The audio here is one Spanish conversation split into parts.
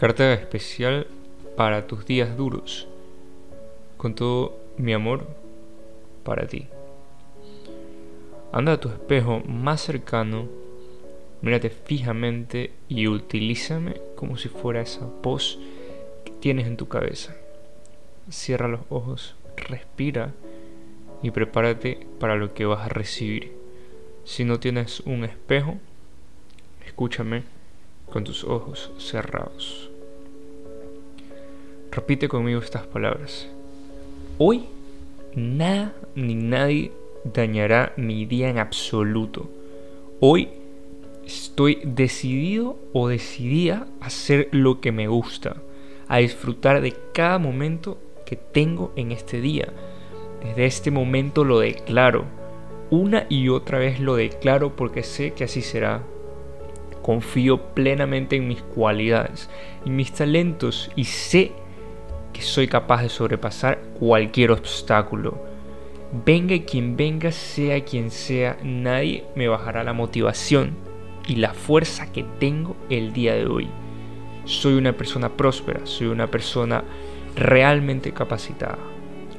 Carta especial para tus días duros. Con todo mi amor para ti. Anda a tu espejo más cercano, mírate fijamente y utilízame como si fuera esa voz que tienes en tu cabeza. Cierra los ojos, respira y prepárate para lo que vas a recibir. Si no tienes un espejo, escúchame con tus ojos cerrados. Repite conmigo estas palabras. Hoy nada ni nadie dañará mi día en absoluto. Hoy estoy decidido o decidida a hacer lo que me gusta, a disfrutar de cada momento que tengo en este día. Desde este momento lo declaro. Una y otra vez lo declaro porque sé que así será. Confío plenamente en mis cualidades y mis talentos y sé que soy capaz de sobrepasar cualquier obstáculo. Venga quien venga, sea quien sea, nadie me bajará la motivación y la fuerza que tengo el día de hoy. Soy una persona próspera, soy una persona realmente capacitada.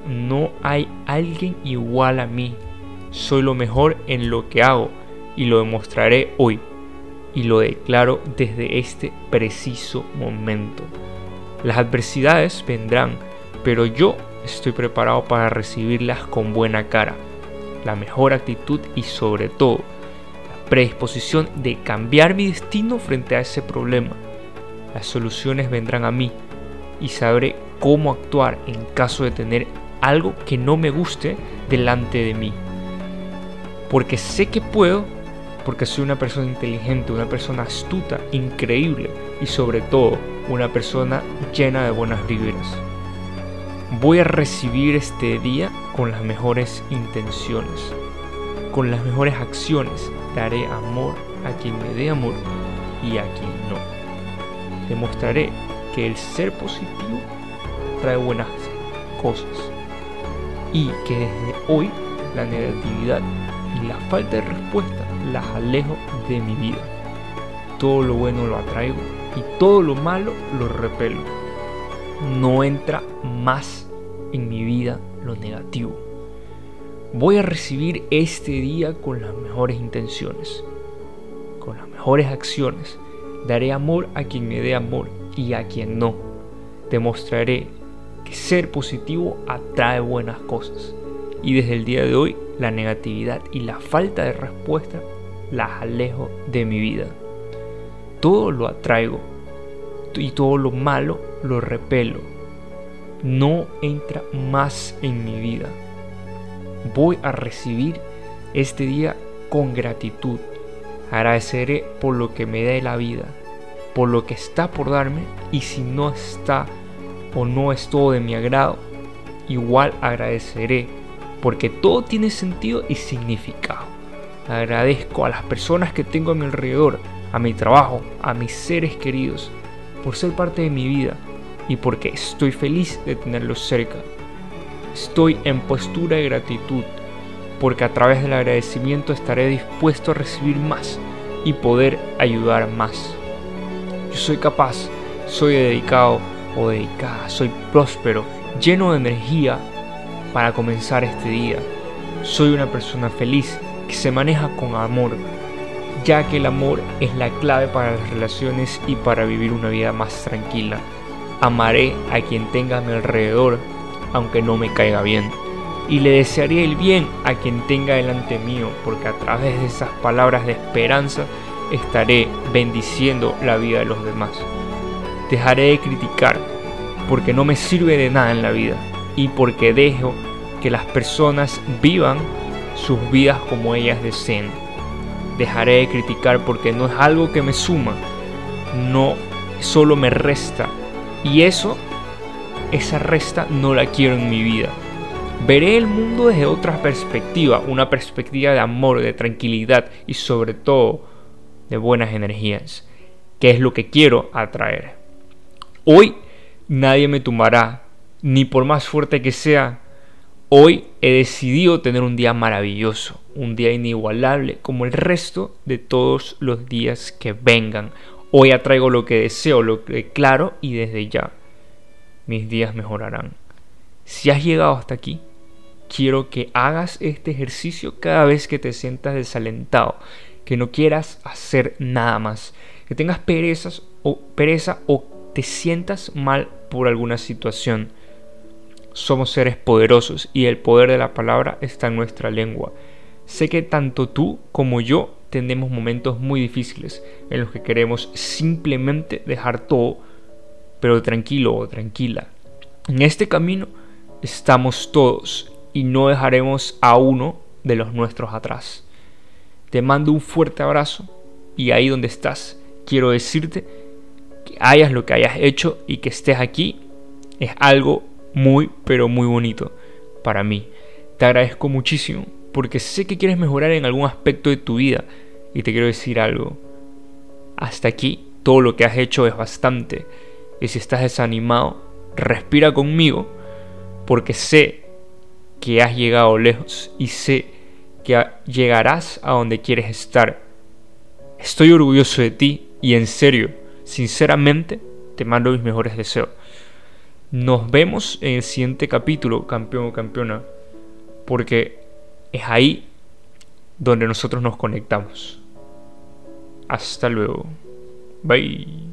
No hay alguien igual a mí. Soy lo mejor en lo que hago y lo demostraré hoy. Y lo declaro desde este preciso momento. Las adversidades vendrán, pero yo estoy preparado para recibirlas con buena cara, la mejor actitud y sobre todo la predisposición de cambiar mi destino frente a ese problema. Las soluciones vendrán a mí y sabré cómo actuar en caso de tener algo que no me guste delante de mí. Porque sé que puedo, porque soy una persona inteligente, una persona astuta, increíble y sobre todo una persona llena de buenas vibras. Voy a recibir este día con las mejores intenciones, con las mejores acciones. Daré amor a quien me dé amor y a quien no. Demostraré que el ser positivo trae buenas cosas y que desde hoy la negatividad y la falta de respuesta las alejo de mi vida. Todo lo bueno lo atraigo y todo lo malo lo repelo. No entra más en mi vida lo negativo. Voy a recibir este día con las mejores intenciones, con las mejores acciones. Daré amor a quien me dé amor y a quien no. Demostraré que ser positivo atrae buenas cosas. Y desde el día de hoy la negatividad y la falta de respuesta las alejo de mi vida todo lo atraigo y todo lo malo lo repelo. No entra más en mi vida. Voy a recibir este día con gratitud. Agradeceré por lo que me dé la vida, por lo que está por darme y si no está o no es todo de mi agrado, igual agradeceré porque todo tiene sentido y significado. Agradezco a las personas que tengo a mi alrededor, a mi trabajo, a mis seres queridos, por ser parte de mi vida y porque estoy feliz de tenerlos cerca. Estoy en postura de gratitud porque a través del agradecimiento estaré dispuesto a recibir más y poder ayudar más. Yo soy capaz, soy dedicado o dedicada, soy próspero, lleno de energía para comenzar este día. Soy una persona feliz que se maneja con amor, ya que el amor es la clave para las relaciones y para vivir una vida más tranquila. Amaré a quien tenga a mi alrededor, aunque no me caiga bien. Y le desearé el bien a quien tenga delante mío, porque a través de esas palabras de esperanza estaré bendiciendo la vida de los demás. Dejaré de criticar, porque no me sirve de nada en la vida, y porque dejo que las personas vivan sus vidas como ellas deseen dejaré de criticar porque no es algo que me suma, no solo me resta. Y eso, esa resta no la quiero en mi vida. Veré el mundo desde otra perspectiva, una perspectiva de amor, de tranquilidad y sobre todo de buenas energías, que es lo que quiero atraer. Hoy nadie me tumbará, ni por más fuerte que sea, Hoy he decidido tener un día maravilloso, un día inigualable como el resto de todos los días que vengan. Hoy atraigo lo que deseo, lo que claro y desde ya mis días mejorarán. Si has llegado hasta aquí, quiero que hagas este ejercicio cada vez que te sientas desalentado, que no quieras hacer nada más, que tengas perezas o pereza o te sientas mal por alguna situación. Somos seres poderosos y el poder de la palabra está en nuestra lengua. Sé que tanto tú como yo tenemos momentos muy difíciles en los que queremos simplemente dejar todo, pero tranquilo o tranquila. En este camino estamos todos y no dejaremos a uno de los nuestros atrás. Te mando un fuerte abrazo y ahí donde estás, quiero decirte que hayas lo que hayas hecho y que estés aquí es algo muy pero muy bonito para mí. Te agradezco muchísimo porque sé que quieres mejorar en algún aspecto de tu vida y te quiero decir algo. Hasta aquí todo lo que has hecho es bastante y si estás desanimado, respira conmigo porque sé que has llegado lejos y sé que llegarás a donde quieres estar. Estoy orgulloso de ti y en serio, sinceramente, te mando mis mejores deseos. Nos vemos en el siguiente capítulo, campeón o campeona, porque es ahí donde nosotros nos conectamos. Hasta luego. Bye.